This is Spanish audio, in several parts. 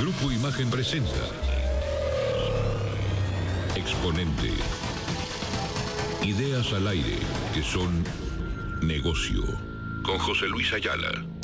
Grupo Imagen presenta Exponente. Ideas al aire que son negocio. Con José Luis Ayala.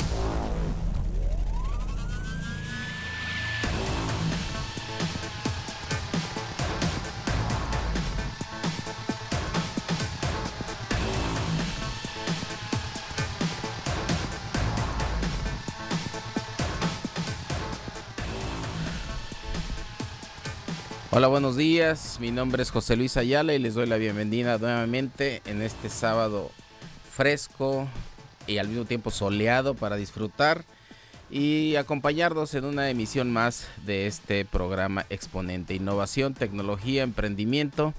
Hola, buenos días. Mi nombre es José Luis Ayala y les doy la bienvenida nuevamente en este sábado fresco y al mismo tiempo soleado para disfrutar y acompañarnos en una emisión más de este programa Exponente Innovación, Tecnología, Emprendimiento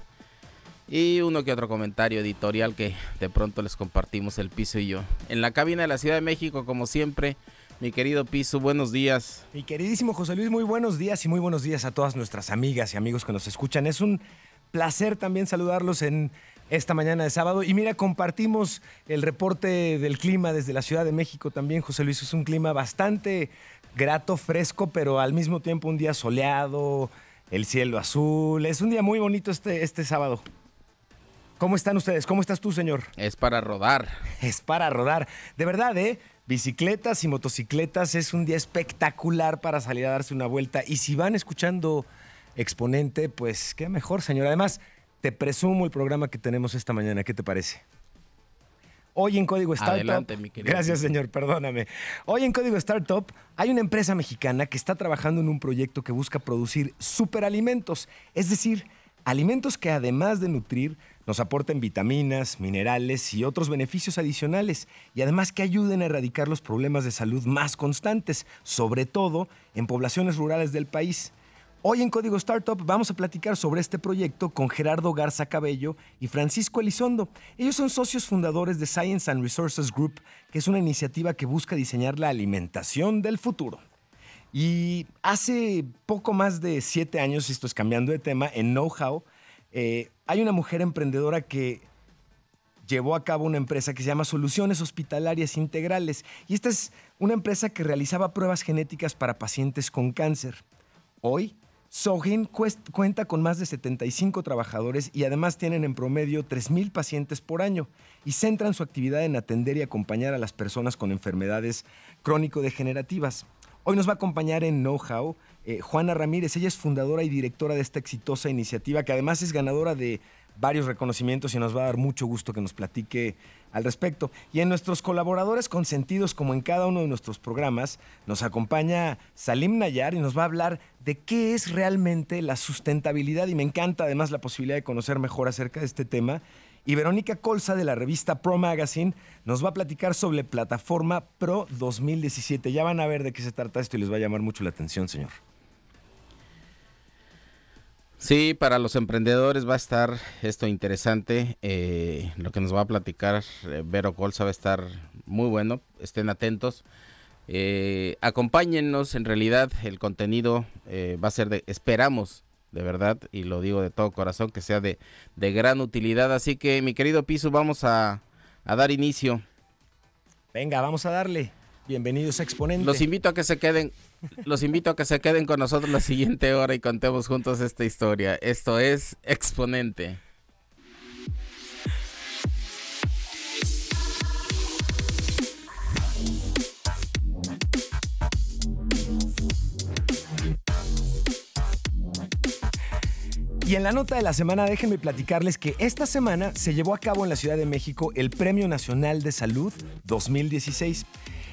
y uno que otro comentario editorial que de pronto les compartimos el piso y yo. En la cabina de la Ciudad de México, como siempre, mi querido Piso, buenos días. Mi queridísimo José Luis, muy buenos días y muy buenos días a todas nuestras amigas y amigos que nos escuchan. Es un placer también saludarlos en esta mañana de sábado. Y mira, compartimos el reporte del clima desde la Ciudad de México también, José Luis. Es un clima bastante grato, fresco, pero al mismo tiempo un día soleado, el cielo azul. Es un día muy bonito este, este sábado. ¿Cómo están ustedes? ¿Cómo estás tú, señor? Es para rodar. Es para rodar. De verdad, ¿eh? Bicicletas y motocicletas es un día espectacular para salir a darse una vuelta. Y si van escuchando Exponente, pues qué mejor, señor. Además, te presumo el programa que tenemos esta mañana. ¿Qué te parece? Hoy en Código Startup. Adelante, mi querido. Gracias, señor, perdóname. Hoy en Código Startup hay una empresa mexicana que está trabajando en un proyecto que busca producir superalimentos, es decir, alimentos que además de nutrir, nos aporten vitaminas, minerales y otros beneficios adicionales, y además que ayuden a erradicar los problemas de salud más constantes, sobre todo en poblaciones rurales del país. Hoy en Código Startup vamos a platicar sobre este proyecto con Gerardo Garza Cabello y Francisco Elizondo. Ellos son socios fundadores de Science and Resources Group, que es una iniciativa que busca diseñar la alimentación del futuro. Y hace poco más de siete años, esto es cambiando de tema, en Know How, eh, hay una mujer emprendedora que llevó a cabo una empresa que se llama Soluciones Hospitalarias Integrales. Y esta es una empresa que realizaba pruebas genéticas para pacientes con cáncer. Hoy, Sogin cuenta con más de 75 trabajadores y además tienen en promedio 3.000 pacientes por año y centran su actividad en atender y acompañar a las personas con enfermedades crónico-degenerativas. Hoy nos va a acompañar en Know How eh, Juana Ramírez. Ella es fundadora y directora de esta exitosa iniciativa, que además es ganadora de varios reconocimientos y nos va a dar mucho gusto que nos platique al respecto. Y en nuestros colaboradores consentidos, como en cada uno de nuestros programas, nos acompaña Salim Nayar y nos va a hablar de qué es realmente la sustentabilidad y me encanta además la posibilidad de conocer mejor acerca de este tema. Y Verónica Colza de la revista Pro Magazine nos va a platicar sobre Plataforma Pro 2017. Ya van a ver de qué se trata esto y les va a llamar mucho la atención, señor. Sí, para los emprendedores va a estar esto interesante. Eh, lo que nos va a platicar eh, Vero Colza va a estar muy bueno. Estén atentos. Eh, acompáñennos, en realidad el contenido va a ser de, esperamos de verdad, y lo digo de todo corazón, que sea de, de gran utilidad. Así que mi querido Piso, vamos a, a dar inicio. Venga, vamos a darle. Bienvenidos a Exponente. Los invito a que se queden, los invito a que se queden con nosotros la siguiente hora y contemos juntos esta historia. Esto es Exponente. Y en la nota de la semana déjenme platicarles que esta semana se llevó a cabo en la Ciudad de México el Premio Nacional de Salud 2016.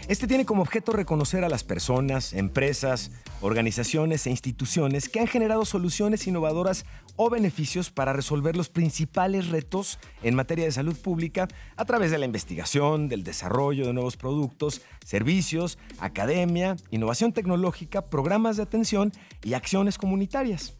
Este tiene como objeto reconocer a las personas, empresas, organizaciones e instituciones que han generado soluciones innovadoras o beneficios para resolver los principales retos en materia de salud pública a través de la investigación, del desarrollo de nuevos productos, servicios, academia, innovación tecnológica, programas de atención y acciones comunitarias.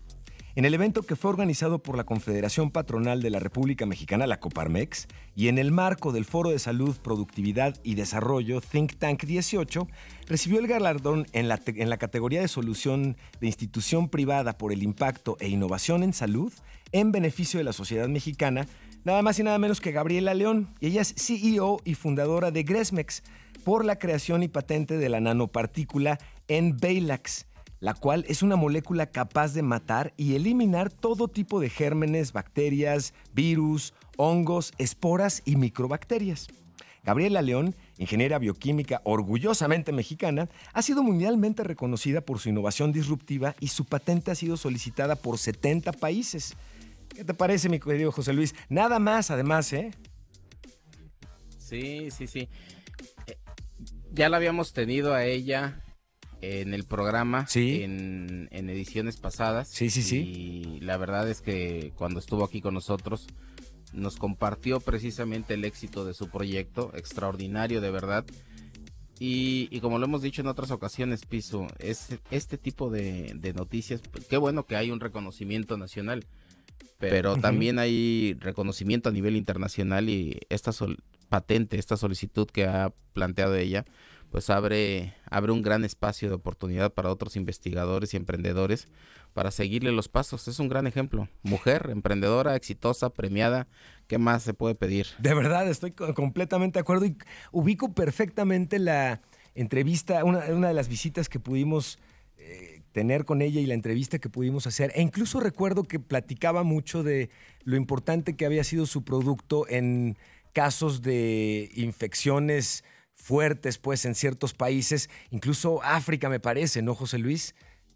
En el evento que fue organizado por la Confederación Patronal de la República Mexicana, la Coparmex, y en el marco del Foro de Salud, Productividad y Desarrollo Think Tank 18, recibió el galardón en la, categoría de solución de institución privada por el impacto e innovación en salud en beneficio de la sociedad mexicana, nada más y nada menos que Gabriela León, y ella es CEO y fundadora de Gresmex, por la creación y patente de la nanopartícula en Bailax la cual es una molécula capaz de matar y eliminar todo tipo de gérmenes, bacterias, virus, hongos, esporas y microbacterias. Gabriela León, ingeniera bioquímica orgullosamente mexicana, ha sido mundialmente reconocida por su innovación disruptiva y su patente ha sido solicitada por 70 países. ¿Qué te parece, mi querido José Luis? Nada más, además, ¿eh? Sí, sí, sí. Eh, ya la habíamos tenido a ella en el programa sí. en, en, ediciones pasadas. Sí, sí, sí. Y la verdad es que cuando estuvo aquí con nosotros nos compartió precisamente el éxito de su proyecto, extraordinario de verdad. Y, y como lo hemos dicho en otras ocasiones, Piso, es este tipo de, de noticias, pues, qué bueno que hay un reconocimiento nacional, pero uh -huh. también hay reconocimiento a nivel internacional y esta sol patente, esta solicitud que ha planteado ella, pues abre, abre un gran espacio de oportunidad para otros investigadores y emprendedores para seguirle los pasos. Es un gran ejemplo. Mujer, emprendedora, exitosa, premiada. ¿Qué más se puede pedir? De verdad, estoy completamente de acuerdo y ubico perfectamente la entrevista, una, de las visitas que pudimos eh, tener con ella y la entrevista que pudimos hacer. E incluso recuerdo que platicaba mucho de lo importante que había sido su producto en casos de infecciones fuertes, pues, en ciertos países, incluso África, me parece, ¿no, José Luis?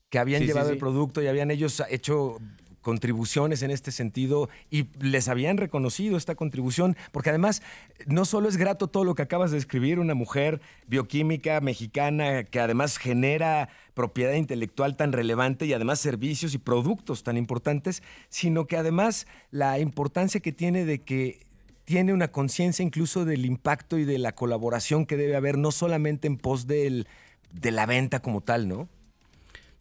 Que habían Sí, sí, llevado sí. el producto y habían ellos hecho contribuciones en este sentido y les habían reconocido esta contribución, porque además no solo es grato todo lo que acabas de escribir, una mujer bioquímica mexicana que además genera propiedad intelectual tan relevante y además servicios y productos tan importantes, sino que además la importancia que tiene de que tiene una conciencia incluso del impacto y de la colaboración que debe haber, no solamente en pos del, de la venta como tal, ¿no?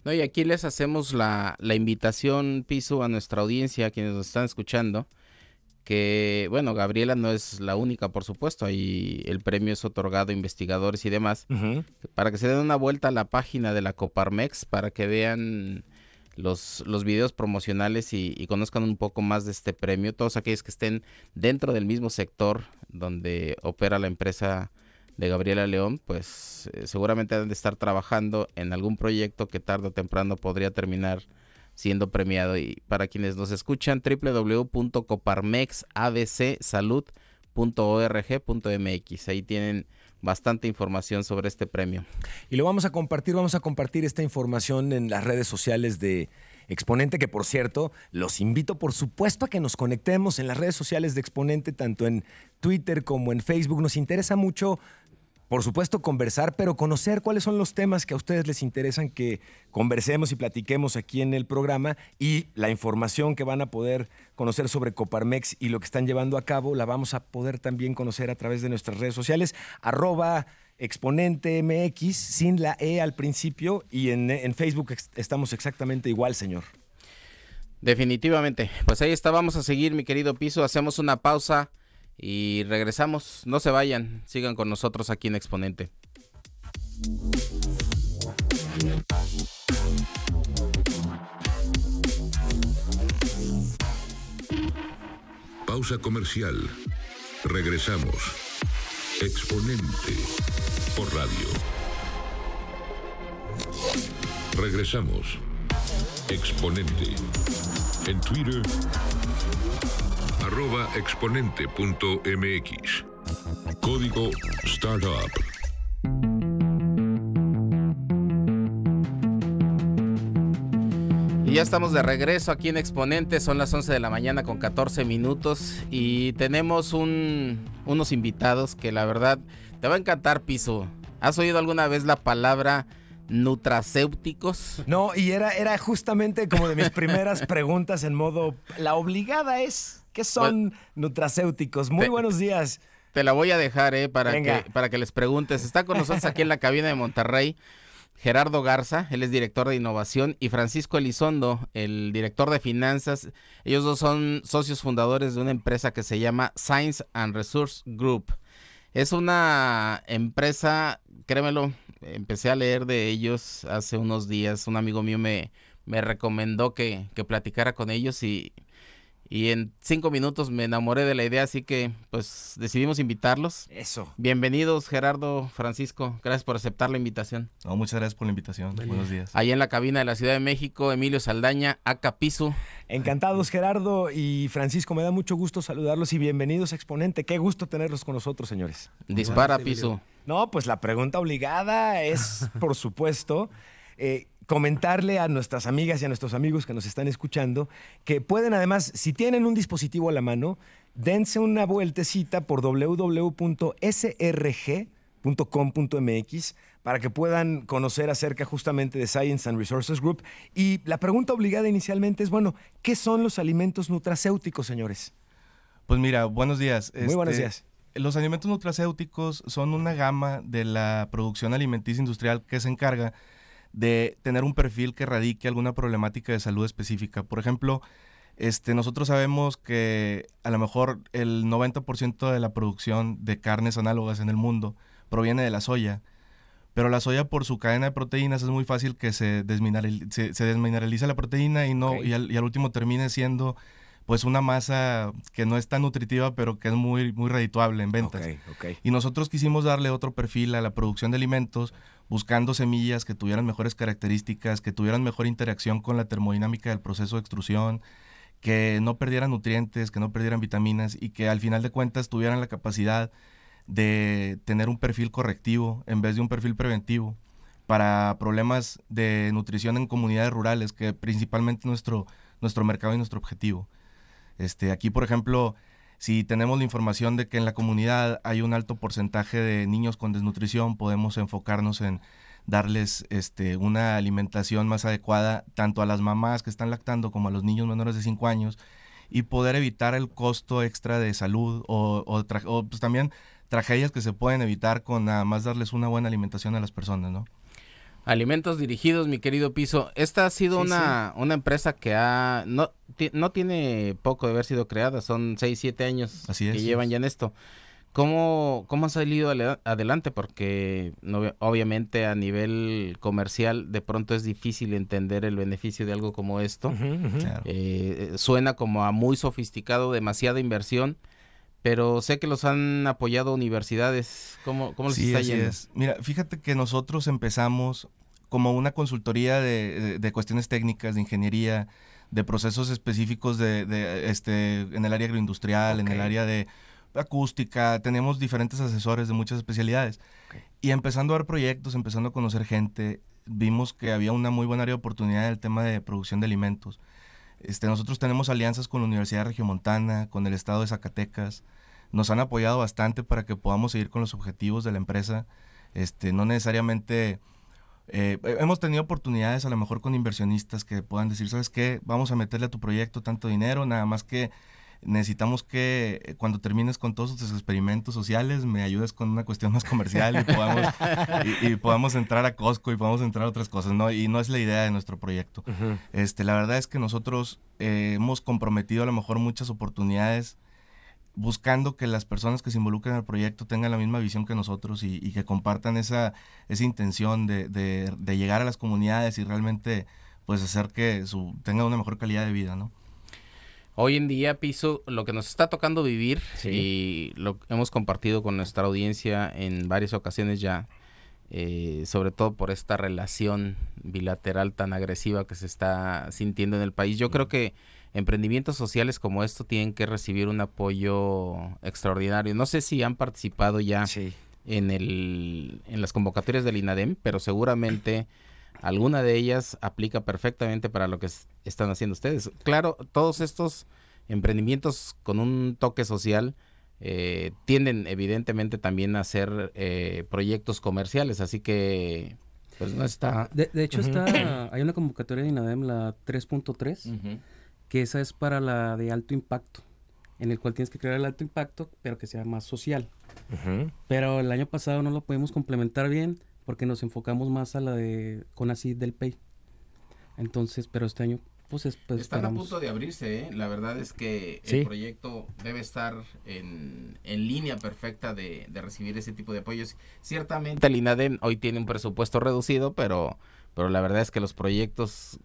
No, y aquí les hacemos la, la invitación, Piso, a nuestra audiencia, a quienes nos están escuchando, que, bueno, Gabriela no es la única, por supuesto, ahí el premio es otorgado a investigadores y demás, Uh -huh. para que se den una vuelta a la página de la Coparmex, para que vean los, los videos promocionales y, conozcan un poco más de este premio, todos aquellos que estén dentro del mismo sector donde opera la empresa de Gabriela León, pues eh, seguramente deben de estar trabajando en algún proyecto que tarde o temprano podría terminar siendo premiado. Y para quienes nos escuchan, www.coparmexabcsalud.org.mx. Ahí tienen bastante información sobre este premio. Y lo vamos a compartir, vamos a compartir esta información en las redes sociales de Exponente, que por cierto, los invito por supuesto a que nos conectemos en las redes sociales de Exponente, tanto en Twitter como en Facebook. Nos interesa mucho por supuesto, conversar, pero conocer cuáles son los temas que a ustedes les interesan que conversemos y platiquemos aquí en el programa y la información que van a poder conocer sobre Coparmex y lo que están llevando a cabo la vamos a poder también conocer a través de nuestras redes sociales, arroba exponente sin la E al principio y en, en Facebook estamos exactamente igual, señor. Definitivamente. Pues ahí está, vamos a seguir, mi querido Piso. Hacemos una pausa y regresamos. No se vayan, sigan con nosotros aquí en Exponente. Comercial. Regresamos. Exponente por radio. Regresamos. Exponente. En Twitter arroba exponente.mx. Código Startup. Ya estamos de regreso aquí en Exponente, son las 11 de la mañana con 14 minutos y tenemos un, unos invitados que la verdad te va a encantar, Piso. ¿Has oído alguna vez la palabra nutracéuticos? No, y era, era justamente como de mis primeras preguntas en modo, la obligada es, ¿qué son bueno, nutracéuticos? Muy te, buenos días. Te la voy a dejar, eh, para que, para que les preguntes. Está con nosotros aquí en la cabina de Monterrey. Gerardo Garza, él es director de innovación, y Francisco Elizondo, el director de finanzas. Ellos dos son socios fundadores de una empresa que se llama Science and Resource Group. Es una empresa, créemelo, empecé a leer de ellos hace unos días. Un amigo mío me, me recomendó que, que platicara con ellos y, y en cinco minutos me enamoré de la idea, así que pues decidimos invitarlos. Eso. Bienvenidos Gerardo, Francisco, gracias por aceptar la invitación. No, muchas gracias por la invitación. Buenos días. Ahí en la cabina de la Ciudad de México, Emilio Saldaña, Aca Piso. Encantados Gerardo y Francisco, me da mucho gusto saludarlos y bienvenidos a Exponente. Qué gusto tenerlos con nosotros, señores. Dispara, Piso. No, pues la pregunta obligada es, por supuesto, eh, comentarle a nuestras amigas y a nuestros amigos que nos están escuchando que pueden además, si tienen un dispositivo a la mano, dense una vueltecita por www.srg.com.mx para que puedan conocer acerca justamente de Science and Resources Group. Y la pregunta obligada inicialmente es, bueno, ¿qué son los alimentos nutracéuticos, señores? Pues mira, buenos días. Muy buenos Este, días. Los alimentos nutracéuticos son una gama de la producción alimenticia industrial que se encarga de tener un perfil que radique alguna problemática de salud específica. Por ejemplo, este, nosotros sabemos que a lo mejor el 90% de la producción de carnes análogas en el mundo proviene de la soya, pero la soya por su cadena de proteínas es muy fácil que se, desmineral- se, se desmineralice la proteína y, no, y, al, y al último termine siendo pues una masa que no es tan nutritiva, pero que es muy, muy redituable en ventas. Y nosotros quisimos darle otro perfil a la producción de alimentos, buscando semillas que tuvieran mejores características, que tuvieran mejor interacción con la termodinámica del proceso de extrusión, que no perdieran nutrientes, que no perdieran vitaminas y que al final de cuentas tuvieran la capacidad de tener un perfil correctivo en vez de un perfil preventivo para problemas de nutrición en comunidades rurales, que principalmente es nuestro, nuestro mercado y nuestro objetivo. Este, aquí, por ejemplo, si tenemos la información de que en la comunidad hay un alto porcentaje de niños con desnutrición, podemos enfocarnos en darles este, una alimentación más adecuada tanto a las mamás que están lactando como a los niños menores de 5 años y poder evitar el costo extra de salud o, o o, pues, también tragedias que se pueden evitar con más darles una buena alimentación a las personas, ¿no? Alimentos dirigidos, mi querido Piso. Esta ha sido Sí, una, una empresa que ha no, no tiene poco de haber sido creada, son 6, 7 años Así que es. llevan ya en esto. ¿Cómo, cómo ha salido ale- adelante? Porque no- obviamente a nivel comercial de pronto es difícil entender el beneficio de algo como esto. Claro. Eh, suena como a muy sofisticado, demasiada inversión, pero sé que los han apoyado universidades. ¿Cómo, cómo les Sí, está así yendo? es. Mira, fíjate que nosotros empezamos como una consultoría de, de- de cuestiones técnicas, de ingeniería, de procesos específicos de, de, este, en el área agroindustrial, en el área de acústica, tenemos diferentes asesores de muchas especialidades. Y empezando a ver proyectos, empezando a conocer gente, vimos que había una muy buena área de oportunidad en el tema de producción de alimentos. Este, nosotros tenemos alianzas con la Universidad de Regiomontana, con el Estado de Zacatecas. Nos han apoyado bastante para que podamos seguir con los objetivos de la empresa. Este, no necesariamente... eh, hemos tenido oportunidades a lo mejor con inversionistas que puedan decir, ¿sabes qué? Vamos a meterle a tu proyecto tanto dinero, nada más que necesitamos que eh, cuando termines con todos tus experimentos sociales me ayudes con una cuestión más comercial y podamos, y, y podamos entrar a Costco y podamos entrar a otras cosas, ¿no? Y no es la idea de nuestro proyecto. Este, la verdad es que nosotros eh, hemos comprometido a lo mejor muchas oportunidades buscando que las personas que se involucren en el proyecto tengan la misma visión que nosotros y, y que compartan esa, esa intención de, de- de llegar a las comunidades y realmente pues hacer que su, tengan una mejor calidad de vida, ¿no? Hoy en día, Piso, lo que nos está tocando vivir Sí. y lo hemos compartido con nuestra audiencia en varias ocasiones ya, eh, sobre todo por esta relación bilateral tan agresiva que se está sintiendo en el país. Yo creo que emprendimientos sociales como esto tienen que recibir un apoyo extraordinario. No sé si han participado ya Sí. en, el, en las convocatorias del INADEM, pero seguramente alguna de ellas aplica perfectamente para lo que es- están haciendo ustedes. Claro, todos estos emprendimientos con un toque social eh, tienden evidentemente también a ser eh, proyectos comerciales, así que pues no está... De, de hecho, está, hay una convocatoria de INADEM, la 3.3, Ujú. Que esa es para la de alto impacto, en el cual tienes que crear el alto impacto, pero que sea más social. Pero el año pasado no lo pudimos complementar bien porque nos enfocamos más a la de CONACYT del PEI. Entonces, pero este año, pues, es- pues, Están a punto de abrirse, ¿eh? la verdad es que Sí. el proyecto debe estar en, en línea perfecta de, de recibir ese tipo de apoyos. Ciertamente el INADEM hoy tiene un presupuesto reducido, pero, pero la verdad es que los proyectos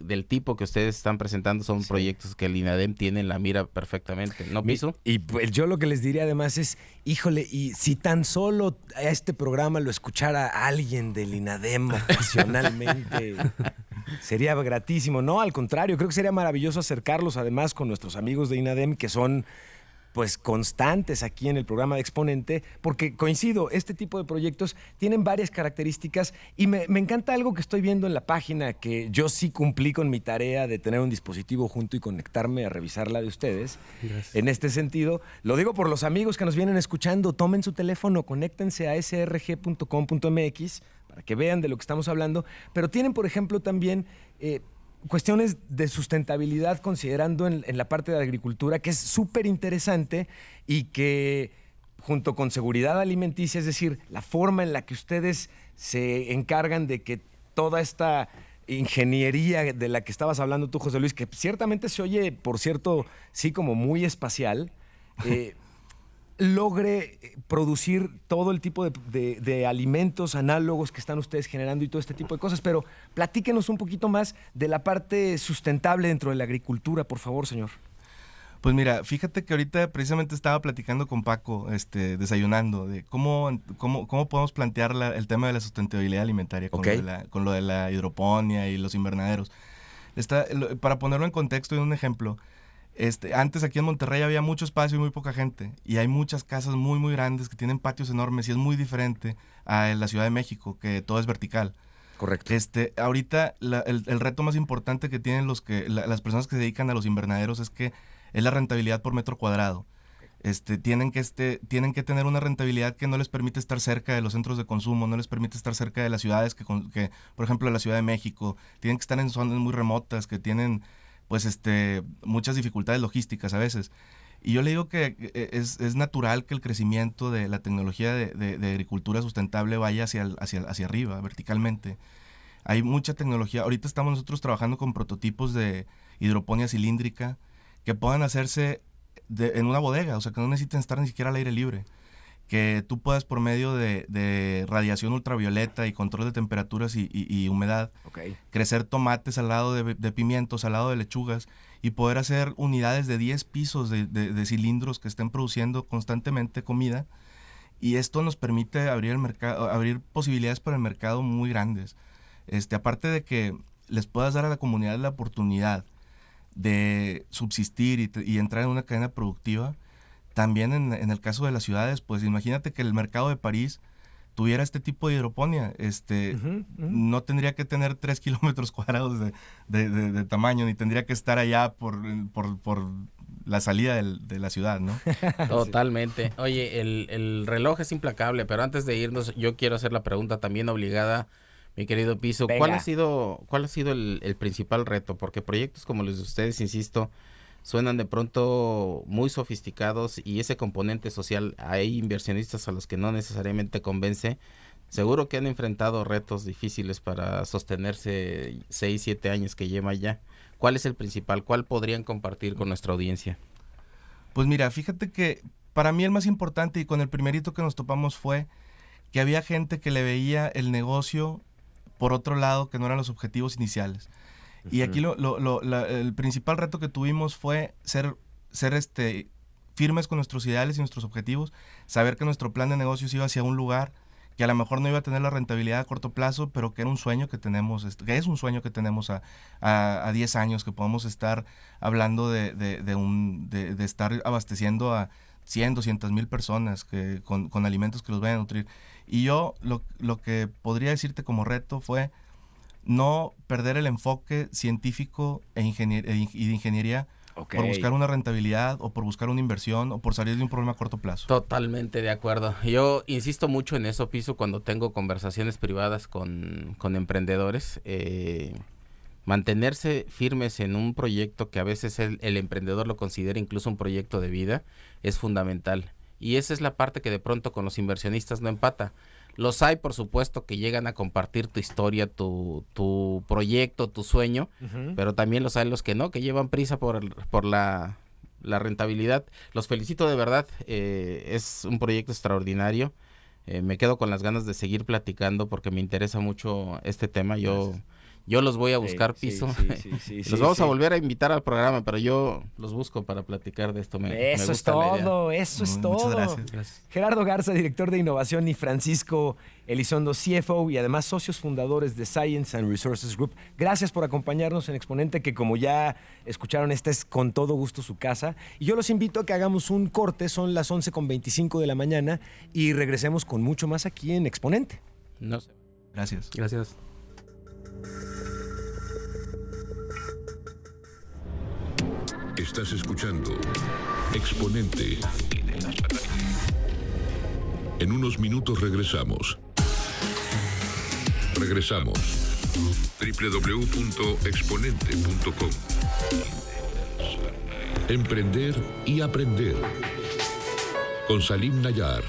del tipo que ustedes están presentando son proyectos que el INADEM tiene en la mira perfectamente, ¿no, Piso? Y pues yo lo que les diría además es, híjole, y si tan solo a este programa lo escuchara alguien del INADEM ocasionalmente, sería gratísimo. No, al contrario, creo que sería maravilloso acercarlos además con nuestros amigos de INADEM que son pues constantes aquí en el programa de Exponente, porque coincido, este tipo de proyectos tienen varias características y me, encanta algo que estoy viendo en la página, que yo sí cumplí con mi tarea de tener un dispositivo junto y conectarme a revisar la de ustedes. En este sentido, lo digo por los amigos que nos vienen escuchando, tomen su teléfono, conéctense a srg.com.mx para que vean de lo que estamos hablando, pero tienen, por ejemplo, también... Eh, cuestiones de sustentabilidad considerando en, la parte de agricultura, que es súper interesante y que junto con seguridad alimenticia, es decir, la forma en la que ustedes se encargan de que toda esta ingeniería de la que estabas hablando tú, José Luis, que ciertamente se oye, por cierto, sí como muy espacial, eh, logre eh, producir todo el tipo de, alimentos análogos que están ustedes generando y todo este tipo de cosas. Pero platíquenos un poquito más de la parte sustentable dentro de la agricultura, por favor, señor. Pues mira, fíjate que ahorita precisamente estaba platicando con Paco, este, desayunando, de cómo, cómo, cómo podemos plantear el tema de la sustentabilidad alimentaria con, lo de la, con lo de la hidroponía y los invernaderos. Está, para ponerlo en contexto y un ejemplo, este, antes aquí en Monterrey había mucho espacio y muy poca gente. Y hay muchas casas muy, muy grandes que tienen patios enormes y es muy diferente a la Ciudad de México, que todo es vertical. Correcto. Este, ahorita el, reto más importante que tienen los que, las personas que se dedican a los invernaderos es que es la rentabilidad por metro cuadrado. Este, tienen, que este, tienen que tener una rentabilidad que no les permite estar cerca de los centros de consumo, no les permite estar cerca de las ciudades que, que por ejemplo, la Ciudad de México, tienen que estar en zonas muy remotas, que tienen pues este, muchas dificultades logísticas a veces. Y yo le digo que eh, es, es natural que el crecimiento de la tecnología de, de, agricultura sustentable vaya hacia, hacia, hacia arriba, verticalmente. Hay mucha tecnología. Ahorita estamos nosotros trabajando con prototipos de hidroponía cilíndrica que puedan hacerse en una bodega, o sea, que no necesiten estar ni siquiera al aire libre que tú puedas por medio de, radiación ultravioleta y control de temperaturas y, humedad crecer tomates al lado de, pimientos, al lado de lechugas y poder hacer unidades de 10 pisos de, cilindros que estén produciendo constantemente comida. Y esto nos permite abrir, el mercado, abrir posibilidades para el mercado muy grandes. Este, aparte de que les puedas dar a la comunidad la oportunidad de subsistir y, y entrar en una cadena productiva, también en, el caso de las ciudades, pues imagínate que el mercado de París tuviera este tipo de hidroponía, este, no tendría que tener tres kilómetros cuadrados de, tamaño, ni tendría que estar allá por, por, la salida de la ciudad, ¿no? Totalmente. Oye, el, reloj es implacable, pero antes de irnos, yo quiero hacer la pregunta también obligada, mi querido Piso. ¿Cuál ha sido, cuál ha sido el, el principal reto? Porque proyectos como los de ustedes, insisto, suenan de pronto muy sofisticados y ese componente social, hay inversionistas a los que no necesariamente convence. Seguro que han enfrentado retos difíciles para sostenerse 6, 7 años que lleva ya. ¿Cuál es el principal? ¿Cuál podrían compartir con nuestra audiencia? Pues mira, fíjate que para mí el más importante y con el primerito que nos topamos fue que había gente que le veía el negocio por otro lado que no eran los objetivos iniciales. Y aquí lo, lo, el principal reto que tuvimos fue ser, ser este, firmes con nuestros ideales y nuestros objetivos, saber que nuestro plan de negocios iba hacia un lugar que a lo mejor no iba a tener la rentabilidad a corto plazo, pero que era un sueño que tenemos, este, que es un sueño que tenemos a, a, 10 años, que podemos estar hablando de, de, un, de, de, estar abasteciendo a 100, 200 mil personas que, con, con, alimentos que los vayan a nutrir. Y yo lo, lo que podría decirte como reto fue no perder el enfoque científico e, e y de ingeniería por buscar una rentabilidad o por buscar una inversión o por salir de un problema a corto plazo. Totalmente de acuerdo. Yo insisto mucho en eso, Piso, cuando tengo conversaciones privadas con, emprendedores. Eh, mantenerse firmes en un proyecto que a veces el, el, emprendedor lo considera incluso un proyecto de vida es fundamental. Y esa es la parte que de pronto con los inversionistas no empata. Los hay, por supuesto, que llegan a compartir tu historia, tu, tu proyecto, tu sueño, pero también los hay los que no, que llevan prisa por, por la, rentabilidad. Los felicito de verdad, eh, es un proyecto extraordinario. Eh, me quedo con las ganas de seguir platicando porque me interesa mucho este tema. Yo Yo los voy a buscar Sí, piso. sí, sí, sí, los sí, vamos a volver a invitar al programa, pero yo los busco para platicar de esto. Me, me Eso es todo, eso es Mu- todo. muchas gracias. Gracias. Gerardo Garza, director de innovación, y Francisco Elizondo, CFO, y además socios fundadores de Science and Resources Group. Gracias por acompañarnos en Exponente, que como ya escucharon, esta es con todo gusto su casa. Y yo los invito a que hagamos un corte, son las 11.25 de la mañana, y regresemos con mucho más aquí en Exponente. No sé. Gracias. Gracias. Estás escuchando Exponente. En unos minutos regresamos. Regresamos. www.exponente.com Emprender y aprender. Con Salim Nayar.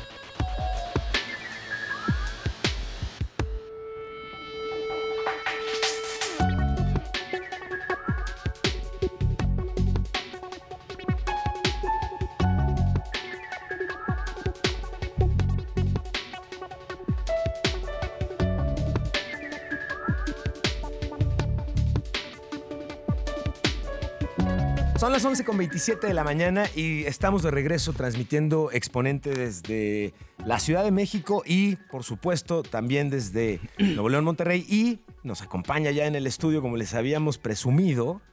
Son las 11.27 de la mañana y estamos de regreso transmitiendo Exponente desde la Ciudad de México y, por supuesto, también desde Nuevo León, Monterrey. Y nos acompaña ya en el estudio, como les habíamos presumido,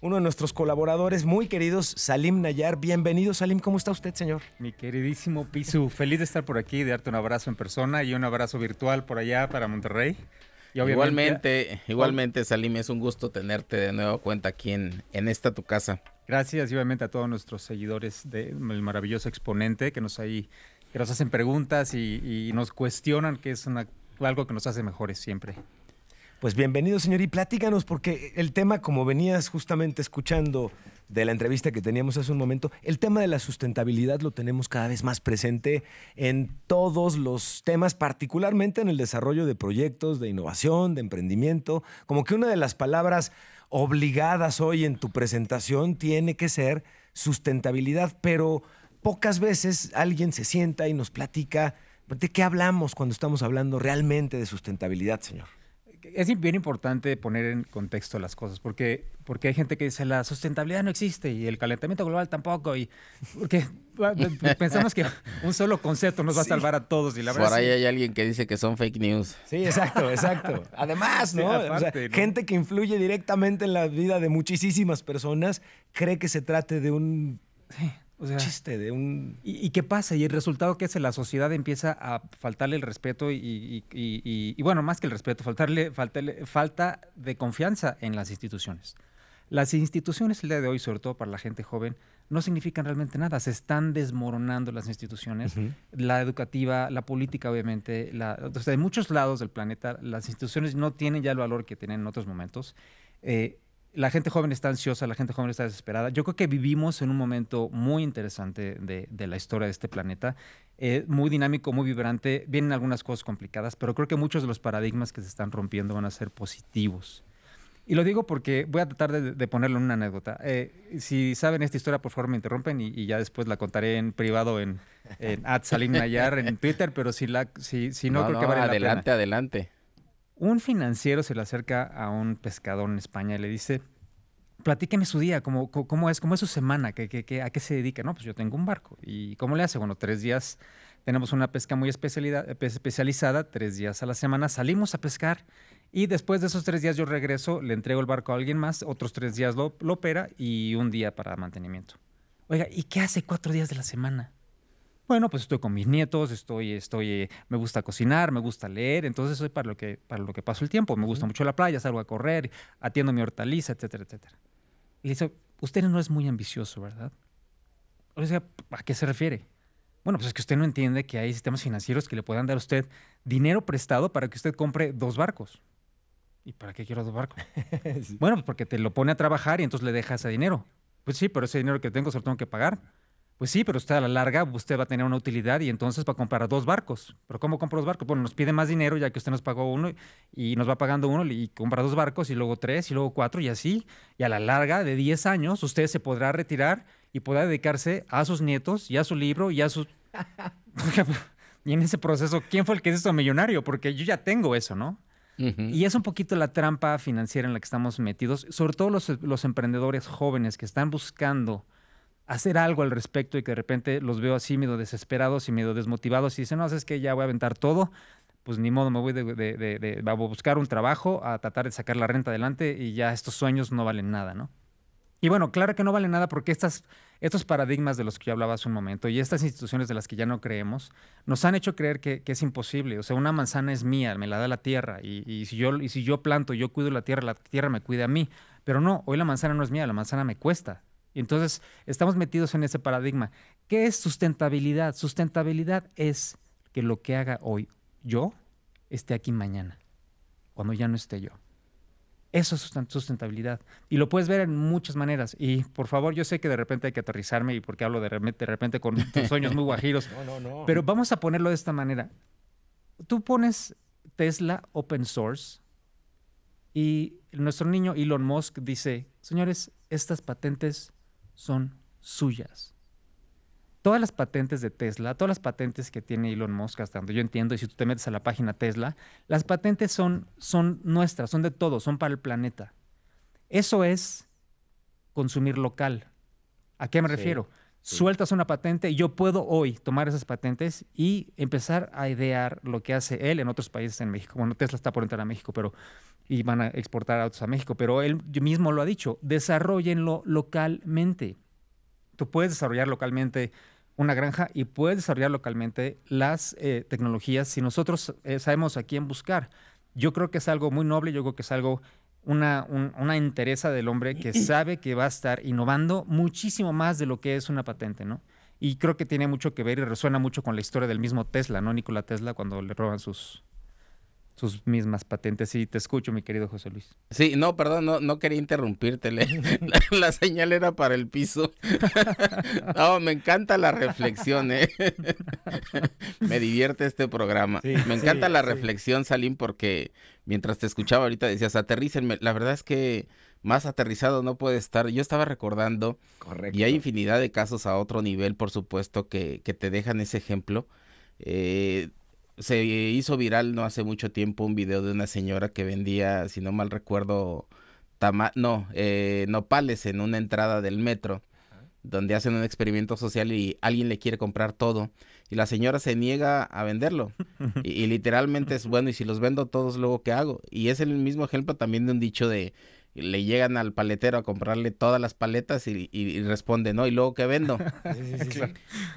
uno de nuestros colaboradores muy queridos, Salim Nayar. Bienvenido, Salim. ¿Cómo está usted, señor? Mi queridísimo Pisu, feliz de estar por aquí, de darte un abrazo en persona y un abrazo virtual por allá para Monterrey. Igualmente, igualmente, Salim, es un gusto tenerte de nuevo cuenta aquí en, en esta tu casa. Gracias y obviamente a todos nuestros seguidores del maravilloso exponente que nos ahí, que nos hacen preguntas y, y nos cuestionan, que es una- algo que nos hace mejores siempre. Pues bienvenido, señor, y platícanos, porque el tema, como venías justamente escuchando de la entrevista que teníamos hace un momento, el tema de la sustentabilidad lo tenemos cada vez más presente en todos los temas, particularmente en el desarrollo de proyectos, de innovación, de emprendimiento. Como que una de las palabras obligadas hoy en tu presentación tiene que ser sustentabilidad, pero pocas veces alguien se sienta y nos platica de qué hablamos cuando estamos hablando realmente de sustentabilidad, señor. Es bien importante poner en contexto las cosas, porque, porque hay gente que dice la sustentabilidad no existe y el calentamiento global tampoco, y porque pensamos que un solo concepto nos va a salvar a todos y la verdad Por ahí sí. hay alguien que dice que son fake news. Sí, exacto, exacto. Además, Sí, ¿no? O sea, aparte, ¿no? gente que influye directamente en la vida de muchísimas personas cree que se trate de un o sea, chiste, de un... ¿Y, y qué pasa? Y el resultado que es la sociedad empieza a faltarle el respeto y, y- y- bueno, más que el respeto, faltarle, faltarle- falta de confianza en las instituciones. Las instituciones el día de hoy, sobre todo para la gente joven, no significan realmente nada. Se están desmoronando las instituciones, la educativa, la política, obviamente. La, o sea, en muchos lados del planeta, las instituciones no tienen ya el valor que tienen en otros momentos. Eh, la gente joven está ansiosa, la gente joven está desesperada. Yo creo que vivimos en un momento muy interesante de, de la historia de este planeta, eh, muy dinámico, muy vibrante. Vienen algunas cosas complicadas, pero creo que muchos de los paradigmas que se están rompiendo van a ser positivos. Y lo digo porque voy a tratar de, de ponerlo en una anécdota. Eh, si saben esta historia, por favor me interrumpen y, y ya después la contaré en privado en, en @salimnayar en Twitter, pero si, la, si, si no, creo que vale la pena. adelante, adelante. Un financiero se le acerca a un pescador en España y le dice, platíqueme su día, cómo, es, cómo es su semana, ¿Qué, qué- qué- a qué se dedica. No, pues yo tengo un barco. ¿Y cómo le hace? Bueno, tres días tenemos una pesca muy espe- especializada, tres días a la semana salimos a pescar y después de esos tres días yo regreso, le entrego el barco a alguien más, otros tres días lo, lo opera y un día para mantenimiento. Oiga, ¿y qué hace cuatro días de la semana? Bueno, pues estoy con mis nietos, estoy, estoy, eh, me gusta cocinar, me gusta leer, entonces soy para lo que, para lo que paso el tiempo. Me gusta mucho la playa, salgo a correr, atiendo mi hortaliza, etcétera, etcétera. Y le dice, usted no es muy ambicioso, ¿verdad? O sea, ¿a qué se refiere? Bueno, pues es que usted no entiende que hay sistemas financieros que le puedan dar a usted dinero prestado para que usted compre dos barcos. ¿Y para qué quiero dos barcos? Bueno, pues porque te lo pone a trabajar y entonces le deja ese dinero. Pues sí, pero ese dinero que tengo se lo tengo que pagar. Pues sí, pero usted a la larga, usted va a tener una utilidad y entonces va a comprar dos barcos. ¿Pero cómo compro dos barcos? Bueno, nos pide más dinero ya que usted nos pagó uno y nos va pagando uno y compra dos barcos y luego tres y luego cuatro y así. Y a la larga de 10 años usted se podrá retirar y podrá dedicarse a sus nietos y a su libro y a sus... y en ese proceso, ¿quién fue el que se hizo millonario? Porque yo ya tengo eso, ¿no? Y es un poquito la trampa financiera en la que estamos metidos, sobre todo los, los emprendedores jóvenes que están buscando hacer algo al respecto y que de repente los veo así medio desesperados y medio desmotivados y dicen, no, es que ya voy a aventar todo, pues ni modo, me voy de, a buscar un trabajo, a tratar de sacar la renta adelante y ya estos sueños no valen nada, ¿no? Y bueno, claro que no vale nada porque estos paradigmas de los que yo hablaba hace un momento y estas instituciones de las que ya no creemos nos han hecho creer que, es imposible. O sea, una manzana es mía, me la da la tierra y, si yo, y si yo planto, yo cuido la tierra, la tierra me cuida a mí. Pero no, hoy la manzana no es mía, la manzana me cuesta. Entonces estamos metidos en ese paradigma. ¿Qué es sustentabilidad? Sustentabilidad es que lo que haga hoy yo esté aquí mañana, cuando ya no esté yo. Eso es sustentabilidad. Y lo puedes ver en muchas maneras. Y por favor, yo sé que de repente hay que aterrizarme y porque hablo de repente, de repente con sueños muy guajiros. No, no, no. Pero vamos a ponerlo de esta manera. Tú pones Tesla open source y nuestro niño Elon Musk dice, señores, estas patentes son suyas todas las patentes de Tesla, todas las patentes que tiene Elon Musk, hasta donde yo entiendo, y si tú te metes a la página Tesla, las patentes son, son nuestras, son de todos, son para el planeta. Eso es consumir local. ¿A qué me refiero? Sueltas una patente yo puedo hoy tomar esas patentes y empezar a idear lo que hace él en otros países en México. Bueno, Tesla está por entrar a México, pero y van a exportar autos a México, pero él mismo lo ha dicho, desarrollenlo localmente. Tú puedes desarrollar localmente una granja y puedes desarrollar localmente las eh, tecnologías si nosotros eh, sabemos a quién buscar. Yo creo que es algo muy noble, yo creo que es algo, una, una interesa del hombre que sabe que va a estar innovando muchísimo más de lo que es una patente, ¿no? Y creo que tiene mucho que ver y resuena mucho con la historia del mismo Tesla, ¿no? Nikola Tesla, cuando le roban sus, sus mismas patentes. Sí, te escucho, mi querido José Luis. Sí, no, perdón, no, no quería interrumpirte. La, señal era para el piso. no, me encanta la reflexión, ¿eh? me divierte este programa. me encanta la reflexión, Salim, porque mientras te escuchaba ahorita decías, aterrícenme. La verdad es que más aterrizado no puede estar. Yo estaba recordando, Correcto. y hay infinidad de casos a otro nivel, por supuesto, que, que te dejan ese ejemplo. Eh, se hizo viral no hace mucho tiempo un video de una señora que vendía, si no mal recuerdo, tama no, eh, nopales en una entrada del metro, donde hacen un experimento social y alguien le quiere comprar todo y la señora se niega a venderlo. y, literalmente es, bueno, y si los vendo todos, luego ¿qué hago? Y es el mismo ejemplo también de un dicho de, le llegan al paletero a comprarle todas las paletas y, responde, ¿no? ¿Y luego qué vendo?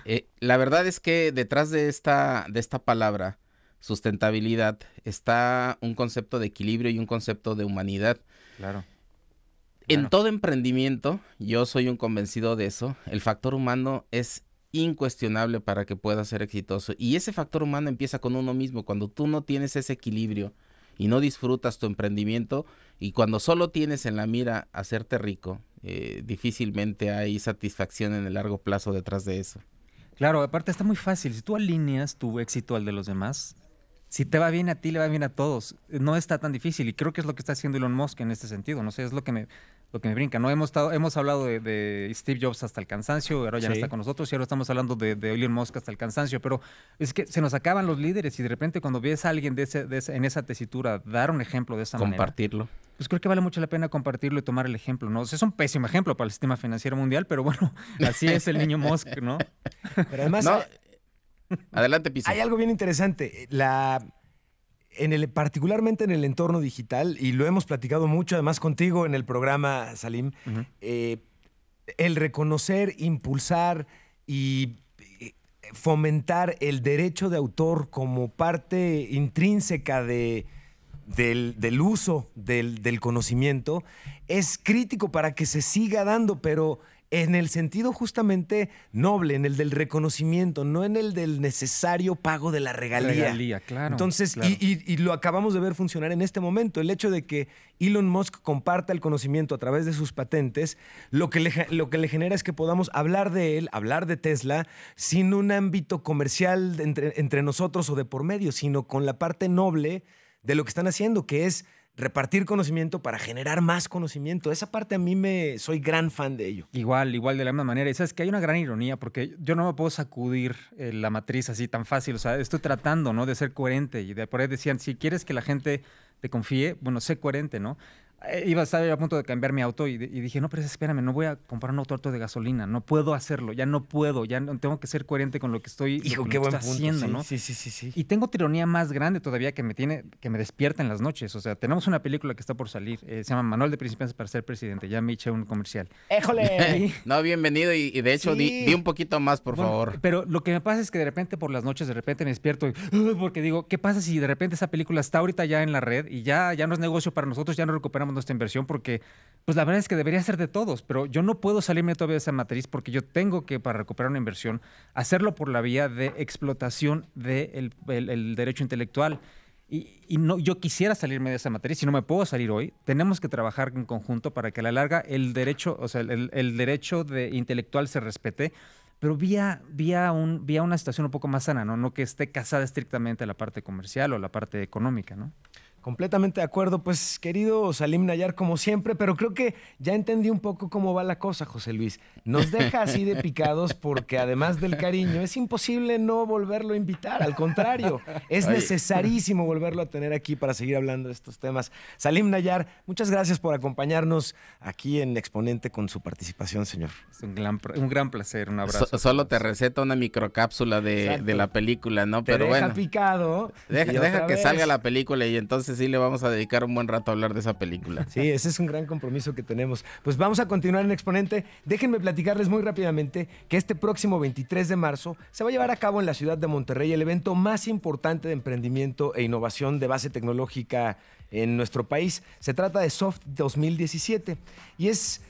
Eh, la verdad es que detrás de esta, de esta palabra, sustentabilidad, está un concepto de equilibrio y un concepto de humanidad. Claro. En todo emprendimiento, yo soy un convencido de eso, el factor humano es incuestionable para que pueda ser exitoso. Y ese factor humano empieza con uno mismo. Cuando tú no tienes ese equilibrio y no disfrutas tu emprendimiento y cuando solo tienes en la mira hacerte rico, eh, difícilmente hay satisfacción en el largo plazo detrás de eso. Claro, aparte está muy fácil. Si tú alineas tu éxito al de los demás, si te va bien a ti, le va bien a todos. No está tan difícil y creo que es lo que está haciendo Elon Musk en este sentido. No sé, es lo que me, lo que me brinca. ¿no? Hemos, estado, hemos hablado de, Steve Jobs hasta el cansancio, ahora ya no está con nosotros y ahora estamos hablando de, de Elon Musk hasta el cansancio, pero es que se nos acaban los líderes y de repente cuando ves a alguien de ese, en esa tesitura dar un ejemplo de esa manera. Compartirlo. Pues creo que vale mucho la pena compartirlo y tomar el ejemplo, ¿no? es un pésimo ejemplo para el sistema financiero mundial, pero bueno, así es el niño Musk, ¿no? Pero además... Adelante, Pisa. Hay algo bien interesante. La en el, particularmente en el entorno digital, y lo hemos platicado mucho además contigo en el programa, Salim, eh, el reconocer, impulsar y eh, fomentar el derecho de autor como parte intrínseca de, del, uso del, del, conocimiento es crítico para que se siga dando, pero en el sentido justamente noble, en el del reconocimiento, no en el del necesario pago de la regalía. Regalía, claro. Entonces, Y, lo acabamos de ver funcionar en este momento. El hecho de que Elon Musk comparta el conocimiento a través de sus patentes, lo que le, lo que le genera es que podamos hablar de él, hablar de Tesla, sin un ámbito comercial entre, entre nosotros o de por medio, sino con la parte noble de lo que están haciendo, que es repartir conocimiento para generar más conocimiento. Esa parte a mí me soy gran fan de ello. Igual, igual de la misma manera. Y sabes que hay una gran ironía porque yo no me puedo sacudir eh, la matriz así tan fácil. O sea, estoy tratando, ¿no? De ser coherente y de por ahí decían, si quieres que la gente te confíe, bueno, sé coherente, ¿no? Eh, iba a estar a punto de cambiar mi auto y, y, dije, no, pero espérame, no voy a comprar un auto de gasolina, no puedo hacerlo, ya no puedo, ya no, tengo que ser coherente con lo que estoy, Hijo, lo qué buen haciendo, punto. ¿no? Sí, sí, sí, sí. Y tengo tironía más grande todavía que me tiene, que me despierta en las noches. O sea, tenemos una película que está por salir, eh, se llama Manual de Principiantes para ser presidente, ya me eché un comercial. ¡Éjole! no, bienvenido y, y de hecho Sí. di, di un poquito más, por Bueno, favor. Pero lo que me pasa es que de repente por las noches, de repente me despierto y, porque digo, ¿qué pasa si de repente esa película está ahorita ya en la red y ya, ya no es negocio para nosotros, ya no recuperamos nuestra inversión? Porque, pues la verdad es que debería ser de todos, pero yo no puedo salirme todavía de esa matriz porque yo tengo que, para recuperar una inversión, hacerlo por la vía de explotación del el, el derecho intelectual. Y, y no, yo quisiera salirme de esa matriz y no me puedo salir hoy. Tenemos que trabajar en conjunto para que a la larga el derecho, o sea, el, el derecho de intelectual se respete, pero vía, vía, un, vía una situación un poco más sana, ¿no? No que esté casada estrictamente a la parte comercial o la parte económica, ¿no? Completamente de acuerdo, pues querido Salim Nayar, como siempre, pero creo que ya entendí un poco cómo va la cosa, José Luis. Nos deja así de picados porque además del cariño, es imposible no volverlo a invitar, al contrario, es necesarísimo volverlo a tener aquí para seguir hablando de estos temas. Salim Nayar, muchas gracias por acompañarnos aquí en Exponente con su participación, señor. Es un gran, un gran placer, un abrazo. So- solo te receta una microcápsula de, de la película, ¿no? Te Pero deja bueno. picado. Deja, deja que vez. salga la película y entonces sí le vamos a dedicar un buen rato a hablar de esa película. Sí, ese es un gran compromiso que tenemos. Pues vamos a continuar en Exponente. Déjenme platicarles muy rápidamente que este próximo 23 de marzo se va a llevar a cabo en la ciudad de Monterrey el evento más importante de emprendimiento e innovación de base tecnológica en nuestro país. Se trata de Soft 2017 y es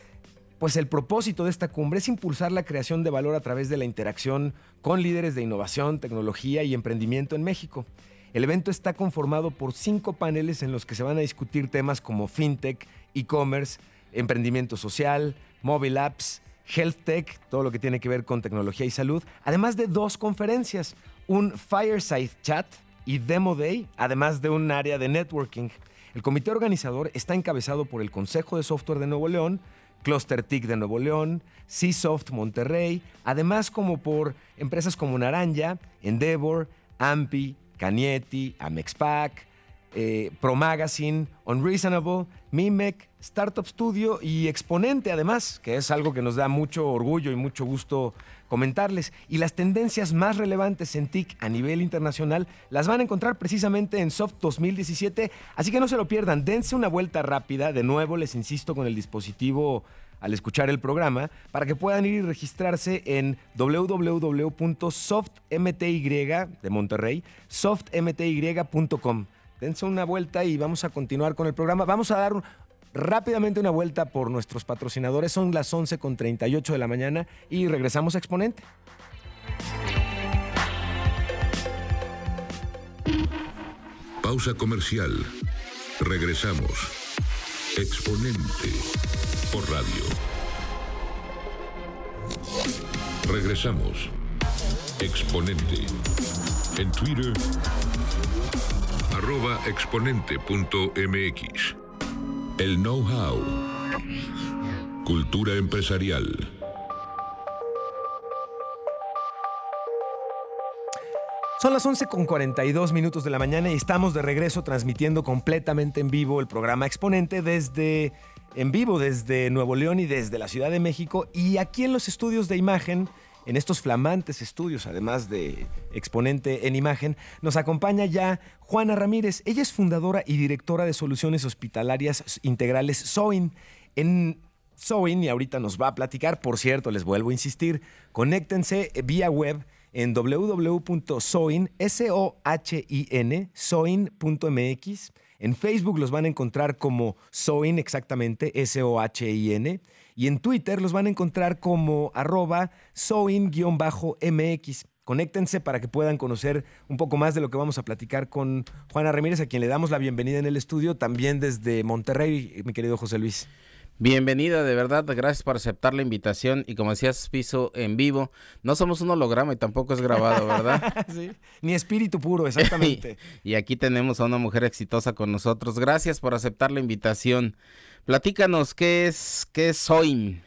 pues el propósito de esta cumbre es impulsar la creación de valor a través de la interacción con líderes de innovación, tecnología y emprendimiento en México. El evento está conformado por cinco paneles en los que se van a discutir temas como fintech, e-commerce, emprendimiento social, mobile apps, health tech, todo lo que tiene que ver con tecnología y salud, además de dos conferencias, un fireside chat y demo day, además de un área de networking. El comité organizador está encabezado por el Consejo de Software de Nuevo León, Cluster TIC de Nuevo León, Csoft Monterrey, además como por empresas como Naranja, Endeavor, Ampi, Canieti, Amexpac, eh, Pro Magazine, Unreasonable, Mimec, Startup Studio y Exponente además, que es algo que nos da mucho orgullo y mucho gusto comentarles. Y las tendencias más relevantes en TIC a nivel internacional las van a encontrar precisamente en Soft 2017, así que no se lo pierdan, dense una vuelta rápida, de nuevo les insisto con el dispositivo al escuchar el programa para que puedan ir y registrarse en www.softmty de Monterrey, softmty.com. Dense una vuelta y vamos a continuar con el programa. Vamos a dar un- rápidamente una vuelta por nuestros patrocinadores. Son las 11.38 de la mañana y regresamos a Exponente. Pausa comercial. Regresamos. Exponente por radio. Regresamos. Exponente. En Twitter. Arroba exponente.mx. El know-how. Cultura empresarial. Son las 11.42 minutos de la mañana y estamos de regreso transmitiendo completamente en vivo el programa Exponente desde en vivo desde Nuevo León y desde la Ciudad de México y aquí en los estudios de imagen, en estos flamantes estudios, además de Exponente en imagen, nos acompaña ya Juana Ramírez. Ella es fundadora y directora de soluciones hospitalarias integrales SOIN. En Soin y ahorita nos va a platicar. Por cierto, les vuelvo a insistir, conéctense vía web en www.soin, S-O-H-I-N, soin.mx. En Facebook los van a encontrar como Soin exactamente, S-O-H-I-N. Y en Twitter los van a encontrar como arroba soin-mx. Conéctense para que puedan conocer un poco más de lo que vamos a platicar con Juana Ramírez, a quien le damos la bienvenida en el estudio, también desde Monterrey, mi querido José Luis. Bienvenida, de verdad, gracias por aceptar la invitación y como decías, piso en vivo. No somos un holograma y tampoco es grabado, ¿verdad? Sí. Ni espíritu puro, exactamente. y aquí tenemos a una mujer exitosa con nosotros. Gracias por aceptar la invitación. Platícanos, ¿qué es, qué es SOIN?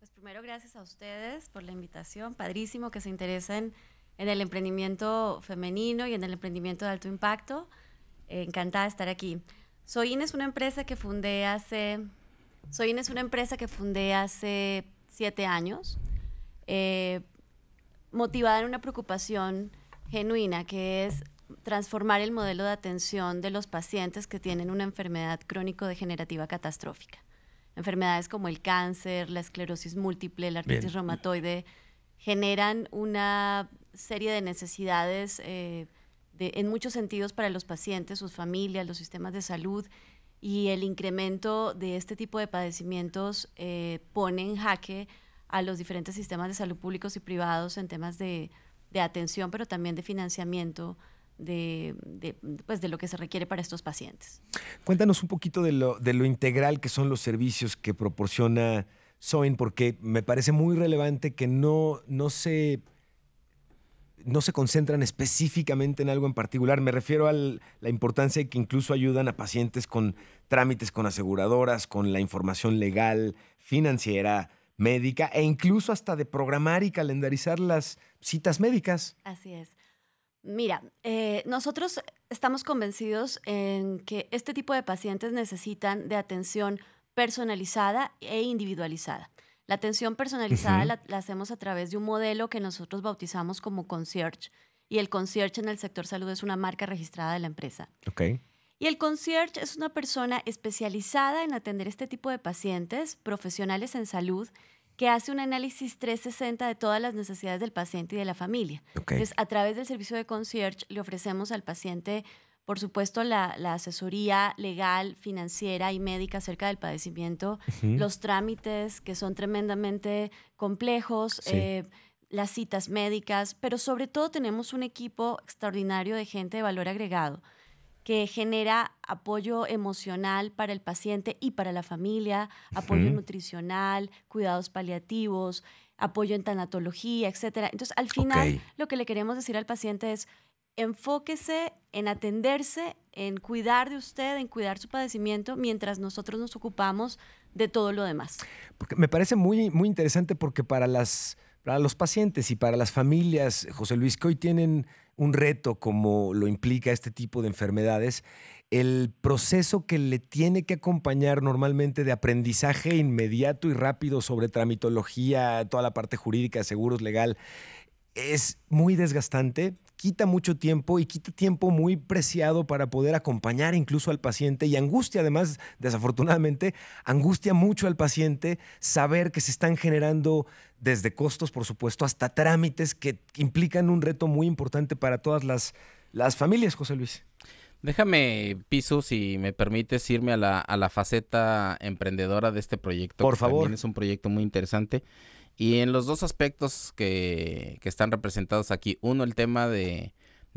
Pues primero gracias a ustedes por la invitación. Padrísimo que se interesen en el emprendimiento femenino y en el emprendimiento de alto impacto. Eh, encantada de estar aquí. Soin es una empresa que fundé hace. Soin es una empresa que fundé hace siete años, eh, motivada en una preocupación genuina, que es transformar el modelo de atención de los pacientes que tienen una enfermedad crónico-degenerativa catastrófica. Enfermedades como el cáncer, la esclerosis múltiple, la artritis reumatoide, generan una serie de necesidades eh, en muchos sentidos para los pacientes, sus familias, los sistemas de salud, y el incremento de este tipo de padecimientos eh, pone en jaque a los diferentes sistemas de salud públicos y privados en temas de, atención, pero también de financiamiento de, de, pues de lo que se requiere para estos pacientes. Cuéntanos un poquito de lo, de lo integral que son los servicios que proporciona Soin, porque me parece muy relevante que no, no se no se concentran específicamente en algo en particular. Me refiero a la importancia de que incluso ayudan a pacientes con trámites con aseguradoras, con la información legal, financiera, médica e incluso hasta de programar y calendarizar las citas médicas. Así es. Mira, eh, nosotros estamos convencidos en que este tipo de pacientes necesitan de atención personalizada e individualizada. La atención personalizada la, hacemos a través de un modelo que nosotros bautizamos como concierge. Y el concierge en el sector salud es una marca registrada de la empresa. Okay. Y el concierge es una persona especializada en atender este tipo de pacientes, profesionales en salud, que hace un análisis 360 de todas las necesidades del paciente y de la familia. Entonces, a través del servicio de concierge le ofrecemos al paciente, por supuesto, la, asesoría legal, financiera y médica acerca del padecimiento, los trámites que son tremendamente complejos. Eh, las citas médicas, pero sobre todo tenemos un equipo extraordinario de gente de valor agregado que genera apoyo emocional para el paciente y para la familia, apoyo nutricional, cuidados paliativos, apoyo en tanatología, etc. Entonces, al final, lo que le queremos decir al paciente es, enfóquese en atenderse, en cuidar de usted, en cuidar su padecimiento, mientras nosotros nos ocupamos de todo lo demás. Porque me parece muy, muy interesante porque para, las, para los pacientes y para las familias, José Luis, que hoy tienen un reto como lo implica este tipo de enfermedades, el proceso que le tiene que acompañar normalmente de aprendizaje inmediato y rápido sobre tramitología, toda la parte jurídica, seguros, legal, es muy desgastante, quita mucho tiempo y quita tiempo muy preciado para poder acompañar incluso al paciente y angustia además, desafortunadamente, angustia mucho al paciente saber que se están generando desde costos, por supuesto, hasta trámites que implican un reto muy importante para todas las, las familias, José Luis. Déjame, Piso, si me permites irme a la, a la faceta emprendedora de este proyecto. Por favor. También es un proyecto muy interesante. Y en los dos aspectos que, están representados aquí, uno el tema de,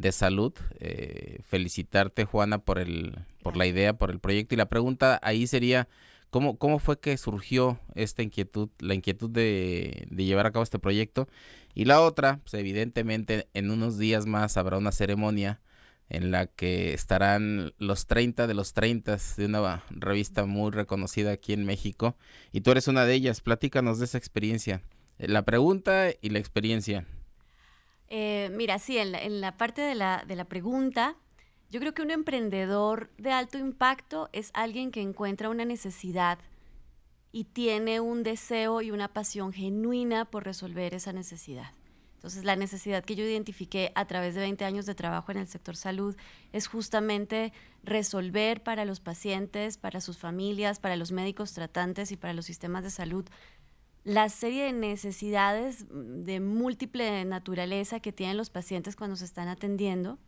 salud, eh, felicitarte Juana por, el, por la idea, por el proyecto y la pregunta ahí sería, ¿cómo, cómo fue que surgió esta inquietud, la inquietud de, de llevar a cabo este proyecto? Y la otra, pues evidentemente en unos días más habrá una ceremonia en la que estarán los 30 de los 30 de una revista muy reconocida aquí en México. Y tú eres una de ellas. Platícanos de esa experiencia. La pregunta y la experiencia. Eh, mira, sí, en la, parte de la, de la pregunta, yo creo que un emprendedor de alto impacto es alguien que encuentra una necesidad y tiene un deseo y una pasión genuina por resolver esa necesidad. Entonces, la necesidad que yo identifiqué a través de 20 años de trabajo en el sector salud es justamente resolver para los pacientes, para sus familias, para los médicos tratantes y para los sistemas de salud la serie de necesidades de múltiple naturaleza que tienen los pacientes cuando se están atendiendo.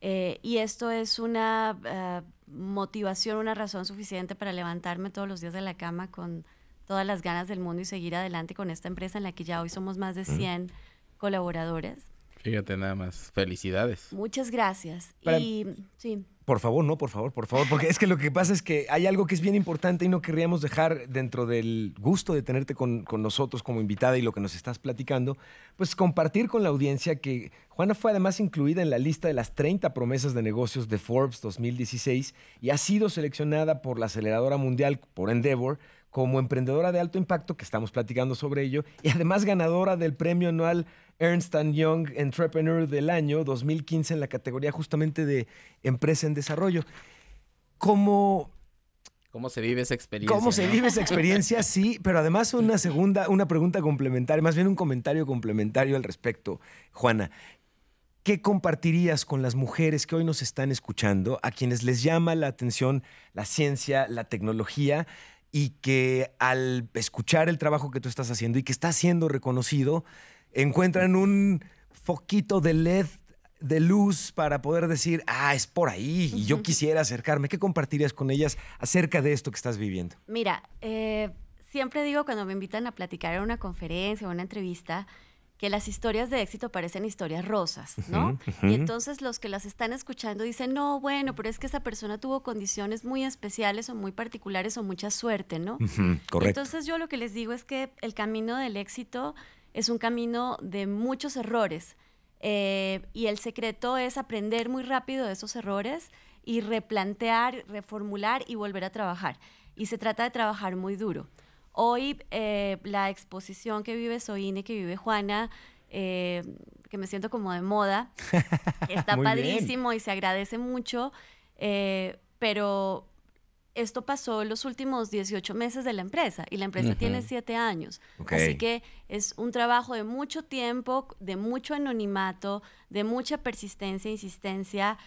Eh, y esto es una eh, motivación, una razón suficiente para levantarme todos los días de la cama con todas las ganas del mundo y seguir adelante con esta empresa en la que ya hoy somos más de 100 colaboradores. Fíjate nada más, felicidades. Muchas gracias. y sí. Por favor, no, por favor, por favor, porque es que lo que pasa es que hay algo que es bien importante y no querríamos dejar dentro del gusto de tenerte con, con, nosotros como invitada y lo que nos estás platicando, pues compartir con la audiencia que Juana fue además incluida en la lista de las 30 promesas de negocios de Forbes 2016 y ha sido seleccionada por la aceleradora mundial, por Endeavor, como emprendedora de alto impacto, que estamos platicando sobre ello, y además ganadora del premio anual Ernst Young Entrepreneur del año 2015 en la categoría justamente de empresa en desarrollo. ¿cómo, ¿Cómo se vive esa experiencia? ¿Cómo se vive esa experiencia? Sí, pero además una segunda, una pregunta complementaria, más bien un comentario complementario al respecto, Juana. ¿Qué compartirías con las mujeres que hoy nos están escuchando, a quienes les llama la atención la ciencia, la tecnología, y que al escuchar el trabajo que tú estás haciendo y que está siendo reconocido, encuentran un foquito de LED de luz para poder decir, ah, es por ahí y yo quisiera acercarme. ¿Qué compartirías con ellas acerca de esto que estás viviendo? Mira, eh, siempre digo cuando me invitan a platicar en una conferencia o una entrevista, que las historias de éxito parecen historias rosas, ¿no? Y entonces los que las están escuchando dicen, no, bueno, pero es que esa persona tuvo condiciones muy especiales o muy particulares o mucha suerte, ¿no? correcto. Entonces yo lo que les digo es que el camino del éxito es un camino de muchos errores. Eh, y el secreto es aprender muy rápido de esos errores y replantear, reformular y volver a trabajar. Y se trata de trabajar muy duro. Hoy eh, la exposición que vive Soine, que vive Juana, eh, que me siento como de moda, está padrísimo y se agradece mucho, pero esto pasó en los últimos 18 meses de la empresa y la empresa tiene 7 años. Así que es un trabajo de mucho tiempo, de mucho anonimato, de mucha persistencia, insistencia,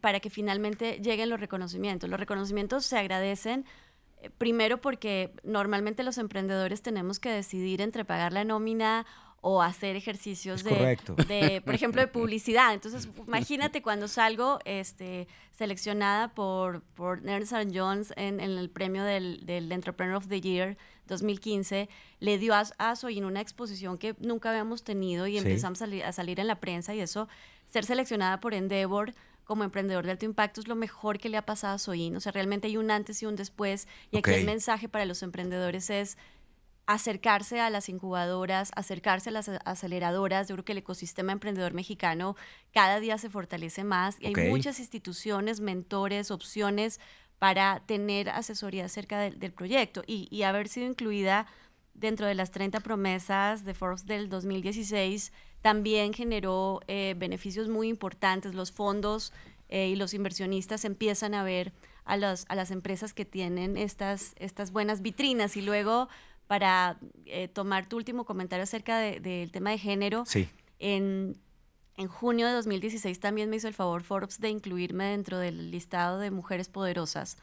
para que finalmente lleguen los reconocimientos. Los reconocimientos se agradecen primero porque normalmente los emprendedores tenemos que decidir entre pagar la nómina o hacer ejercicios de, por ejemplo, de publicidad. Entonces, imagínate cuando salgo este, seleccionada por, por Ernst Jones en, el premio del, Entrepreneur of the Year 2015, le dio a, a en una exposición que nunca habíamos tenido y empezamos a salir, a salir en la prensa y eso, ser seleccionada por Endeavor como emprendedor de alto impacto es lo mejor que le ha pasado a Soin. O sea, realmente hay un antes y un después. Y aquí el mensaje para los emprendedores es acercarse a las incubadoras, acercarse a las aceleradoras. Yo creo que el ecosistema emprendedor mexicano cada día se fortalece más y hay muchas instituciones, mentores, opciones para tener asesoría acerca del, proyecto y, y, haber sido incluida dentro de las 30 promesas de Forbes del 2016 también generó eh, beneficios muy importantes. Los fondos eh, y los inversionistas empiezan a ver a, a las empresas que tienen estas, estas buenas vitrinas. Y luego, para eh, tomar tu último comentario acerca del tema de género, sí. en, en junio de 2016 también me hizo el favor Forbes de incluirme dentro del listado de mujeres poderosas.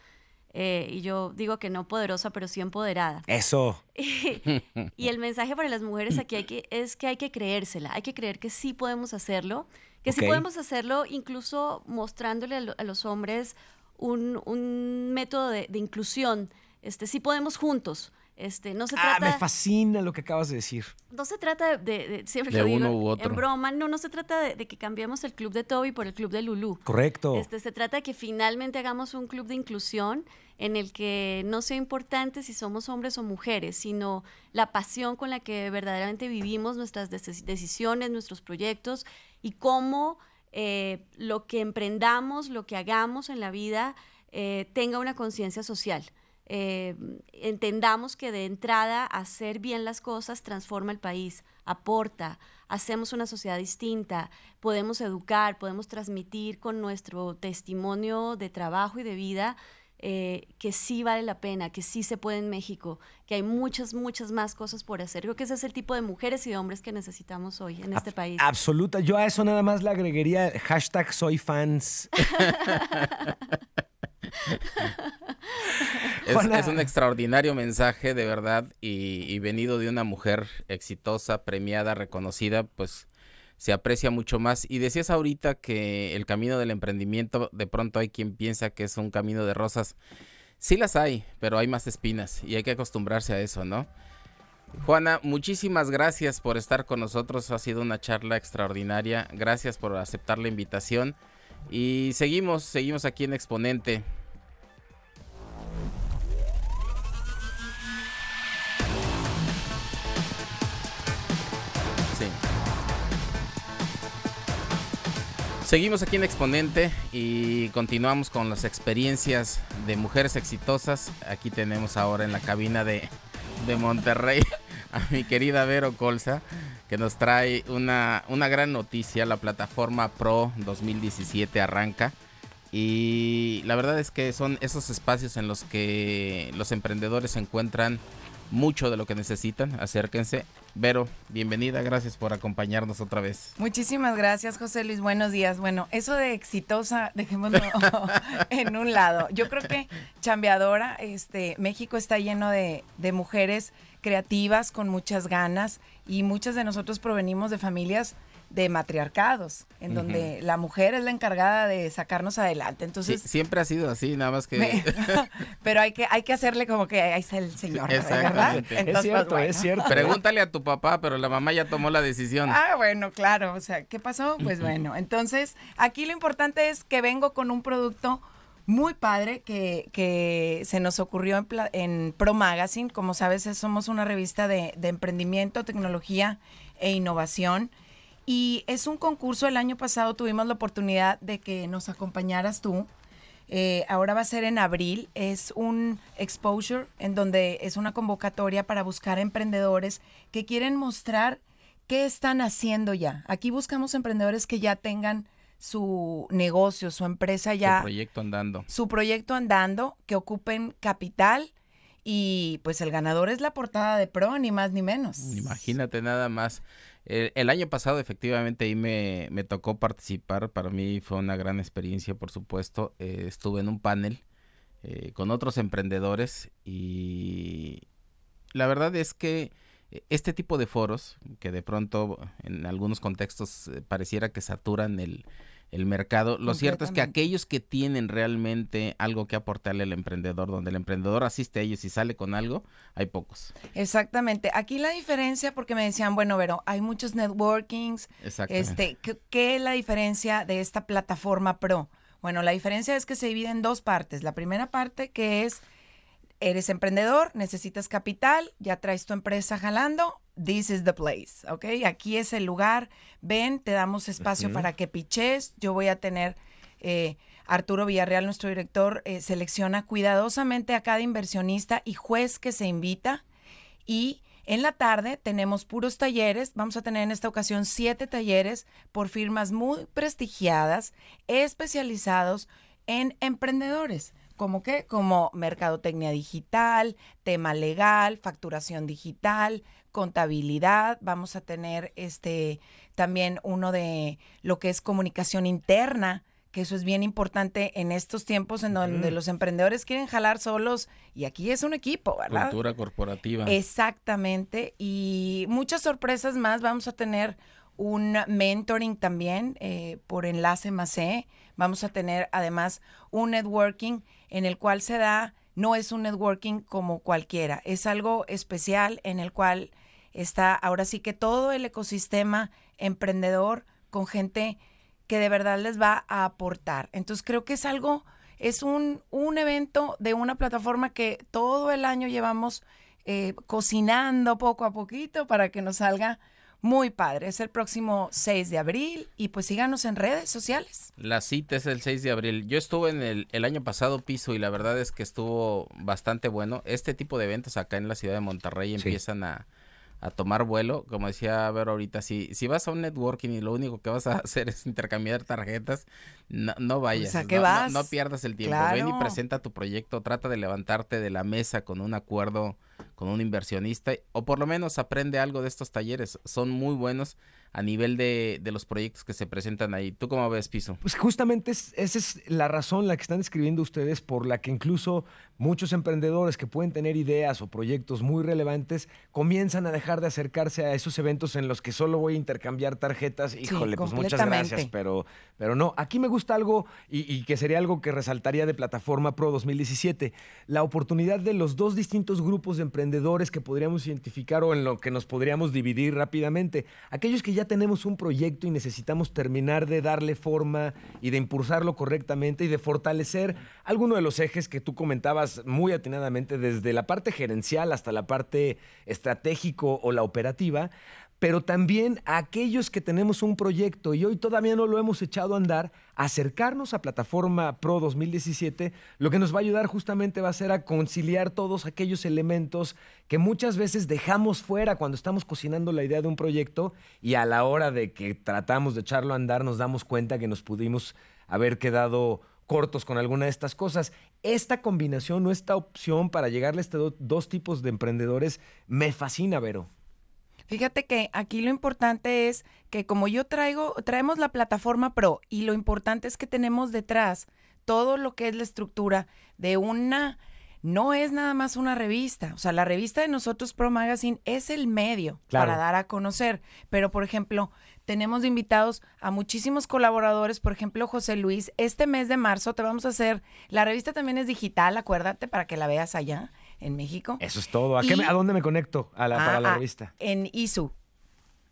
Eh, y yo digo que no poderosa, pero sí empoderada. Eso. y el mensaje para las mujeres aquí hay que, es que hay que creérsela, hay que creer que sí podemos hacerlo, que sí podemos hacerlo incluso mostrándole a, los hombres un, un método de, de, inclusión. Este, sí podemos juntos. Este, no se ah, trata, me fascina lo que acabas de decir. No se trata de, siempre uno u otro. en broma, no, no se trata de, que cambiemos el club de Toby por el club de Lulu. Correcto. Este, se trata de que finalmente hagamos un club de inclusión en el que no sea importante si somos hombres o mujeres, sino la pasión con la que verdaderamente vivimos nuestras decisiones, nuestros proyectos y cómo eh, lo que emprendamos, lo que hagamos en la vida eh, tenga una conciencia social. Eh, entendamos que de entrada hacer bien las cosas transforma el país, aporta, hacemos una sociedad distinta, podemos educar, podemos transmitir con nuestro testimonio de trabajo y de vida eh, que sí vale la pena, que sí se puede en México, que hay muchas, muchas más cosas por hacer. Creo que ese es el tipo de mujeres y de hombres que necesitamos hoy en este país. Absoluta. Yo a eso nada más le agregaría hashtag soy fans. Es, un extraordinario mensaje, de verdad, y, venido de una mujer exitosa, premiada, reconocida, pues se aprecia mucho más. Y decías ahorita que el camino del emprendimiento, de pronto hay quien piensa que es un camino de rosas. Sí las hay, pero hay más espinas y hay que acostumbrarse a eso, ¿no? Juana, muchísimas gracias por estar con nosotros. Ha sido una charla extraordinaria. Gracias por aceptar la invitación. Y seguimos, seguimos aquí en Exponente. Seguimos aquí en Exponente y continuamos con las experiencias de mujeres exitosas. Aquí tenemos ahora en la cabina de, Monterrey a mi querida Vero Colza, que nos trae una, una gran noticia. La plataforma Pro 2017 arranca Y la verdad es que son esos espacios en los que los emprendedores encuentran mucho de lo que necesitan. Acérquense. Vero, bienvenida, gracias por acompañarnos otra vez. Muchísimas gracias, José Luis. Buenos días. Bueno, eso de exitosa, dejémoslo en un lado. Yo creo que chambeadora, este, México está lleno de, de mujeres creativas con muchas ganas y muchas de nosotros provenimos de familias de matriarcados, en donde la mujer es la encargada de sacarnos adelante. Entonces siempre ha sido así, nada más que. pero hay que hay que hacerle como que ahí está el señor, ¿verdad? es cierto, pues, es cierto. Pregúntale a tu papá, pero la mamá ya tomó la decisión. Ah, bueno, claro. O sea, ¿qué pasó? Pues bueno, entonces aquí lo importante es que vengo con un producto muy padre que, que se nos ocurrió en, en, Pro Magazine. Como sabes, somos una revista de, de emprendimiento, tecnología e innovación. Y es un concurso, el año pasado tuvimos la oportunidad de que nos acompañaras tú. Eh, ahora va a ser en abril, es un exposure en donde es una convocatoria para buscar emprendedores que quieren mostrar qué están haciendo ya. Aquí buscamos emprendedores que ya tengan su negocio, su empresa ya. Su proyecto andando. Su proyecto andando, que ocupen capital y pues el ganador es la portada de Pro, ni más ni menos. Imagínate nada más. El, año pasado efectivamente ahí me, tocó participar, para mí fue una gran experiencia, por supuesto. Eh, estuve en un panel eh, con otros emprendedores y la verdad es que este tipo de foros, que de pronto en algunos contextos eh, pareciera que saturan el, el mercado. Lo cierto es que aquellos que tienen realmente algo que aportarle al emprendedor, donde el emprendedor asiste a ellos y sale con algo, hay pocos. Exactamente. Aquí la diferencia, porque me decían, bueno, pero hay muchos networkings. Este, ¿qué, es la diferencia de esta plataforma Pro? Bueno, la diferencia es que se divide en dos partes. La primera parte que es eres emprendedor, necesitas capital, ya traes tu empresa jalando, this is the place, ¿ok? Aquí es el lugar, ven, te damos espacio para que piches, yo voy a tener, eh, Arturo Villarreal, nuestro director, eh, selecciona cuidadosamente a cada inversionista y juez que se invita. Y en la tarde tenemos puros talleres, vamos a tener en esta ocasión siete talleres por firmas muy prestigiadas, especializados en emprendedores. ¿Como qué? Como mercadotecnia digital, tema legal, facturación digital, contabilidad. Vamos a tener este también uno de lo que es comunicación interna, que eso es bien importante en estos tiempos en donde los emprendedores quieren jalar solos y aquí es un equipo, ¿verdad? Cultura corporativa. Exactamente. Y muchas sorpresas más. Vamos a tener un mentoring también eh, por enlace más e. Vamos a tener además un networking en el cual se da, no es un networking como cualquiera, es algo especial en el cual está ahora sí que todo el ecosistema emprendedor con gente que de verdad les va a aportar. Entonces creo que es algo, es un, un evento de una plataforma que todo el año llevamos eh, cocinando poco a poquito para que nos salga muy padre. Es el próximo 6 de abril y pues síganos en redes sociales. La cita es el 6 de abril. Yo estuve en el, el año pasado piso y la verdad es que estuvo bastante bueno. Este tipo de eventos acá en la ciudad de Monterrey empiezan a, a tomar vuelo. Como decía a ver ahorita, si, si vas a un networking y lo único que vas a hacer es intercambiar tarjetas, no, no vayas. no, pierdas el tiempo. Ven y presenta tu proyecto, trata de levantarte de la mesa con un acuerdo con un inversionista o por lo menos aprende algo de estos talleres. Son muy buenos a nivel de, de los proyectos que se presentan ahí. ¿Tú cómo ves, Piso? Pues justamente esa es la razón la que están escribiendo ustedes por la que incluso muchos emprendedores que pueden tener ideas o proyectos muy relevantes comienzan a dejar de acercarse a esos eventos en los que solo voy a intercambiar tarjetas. Híjole, pues muchas gracias, pero, pero no. Aquí me gusta algo y, y que sería algo que resaltaría de Plataforma Pro 2017, la oportunidad de los dos distintos grupos de emprendedores que podríamos identificar o en lo que nos podríamos dividir rápidamente. Aquellos que ya tenemos un proyecto y necesitamos terminar de darle forma y de impulsarlo correctamente y de fortalecer alguno de los ejes que tú comentabas muy atinadamente, desde la parte gerencial hasta la parte estratégico o la operativa, pero también a aquellos que tenemos un proyecto y hoy todavía no lo hemos echado a andar, acercarnos a Plataforma Pro 2017, lo que nos va a ayudar justamente va a ser a conciliar todos aquellos elementos que muchas veces dejamos fuera cuando estamos cocinando la idea de un proyecto y a la hora de que tratamos de echarlo a andar nos damos cuenta que nos pudimos haber quedado cortos con alguna de estas cosas. Esta combinación o esta opción para llegarle a estos dos tipos de emprendedores me fascina, Vero. Fíjate que aquí lo importante es que como yo traigo, traemos la plataforma Pro y lo importante es que tenemos detrás todo lo que es la estructura de una, no es nada más una revista, o sea, la revista de nosotros Pro Magazine es el medio para dar a conocer, pero por ejemplo, tenemos invitados a muchísimos colaboradores, por ejemplo, José Luis, este mes de marzo te vamos a hacer, la revista también es digital, acuérdate, para que la veas allá en México. Eso es todo. ¿A, ¿a dónde me conecto a la, para la revista? En ISU.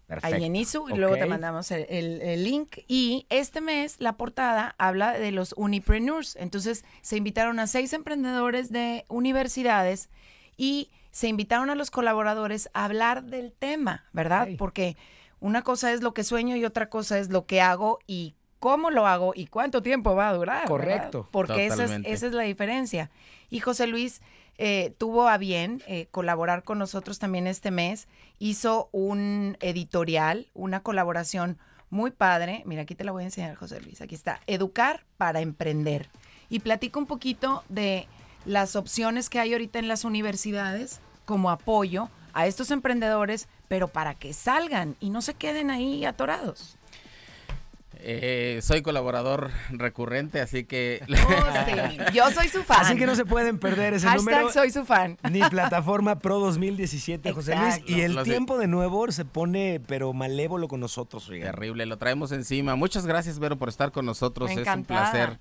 Perfecto. Ahí en ISU, y luego te mandamos el, link. Y este mes la portada habla de los unipreneurs. Entonces se invitaron a seis emprendedores de universidades y se invitaron a los colaboradores a hablar del tema, ¿verdad? Porque una cosa es lo que sueño y otra cosa es lo que hago y cómo lo hago y cuánto tiempo va a durar. Correcto. Porque esa es, esa es la diferencia. Y José Luis eh, tuvo a bien eh, colaborar con nosotros también este mes. Hizo un editorial, una colaboración muy padre. Mira, aquí te la voy a enseñar, José Luis. Aquí está. Educar para emprender. Y platico un poquito de las opciones que hay ahorita en las universidades como apoyo a estos emprendedores, pero para que salgan y no se queden ahí atorados. Eh, soy colaborador recurrente, así que... Oh, Yo soy su fan. Así que no se pueden perder ese Hashtag número. soy su fan. Ni plataforma Pro 2017, José Luis. Y el tiempo de nuevo se pone, pero malévolo con nosotros. Terrible, lo traemos encima. Muchas gracias, Vero, por estar con nosotros. es un placer.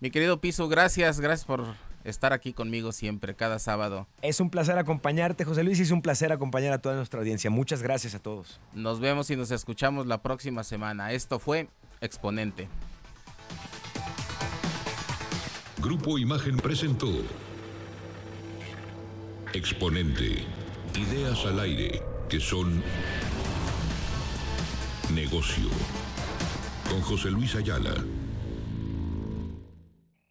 Mi querido Piso, gracias, gracias por estar aquí conmigo siempre, cada sábado. Es un placer acompañarte, José Luis, y es un placer acompañar a toda nuestra audiencia. Muchas gracias a todos. Nos vemos y nos escuchamos la próxima semana. Esto fue Exponente. Grupo Imagen presentó Exponente. Ideas al aire que son negocio. Con José Luis Ayala.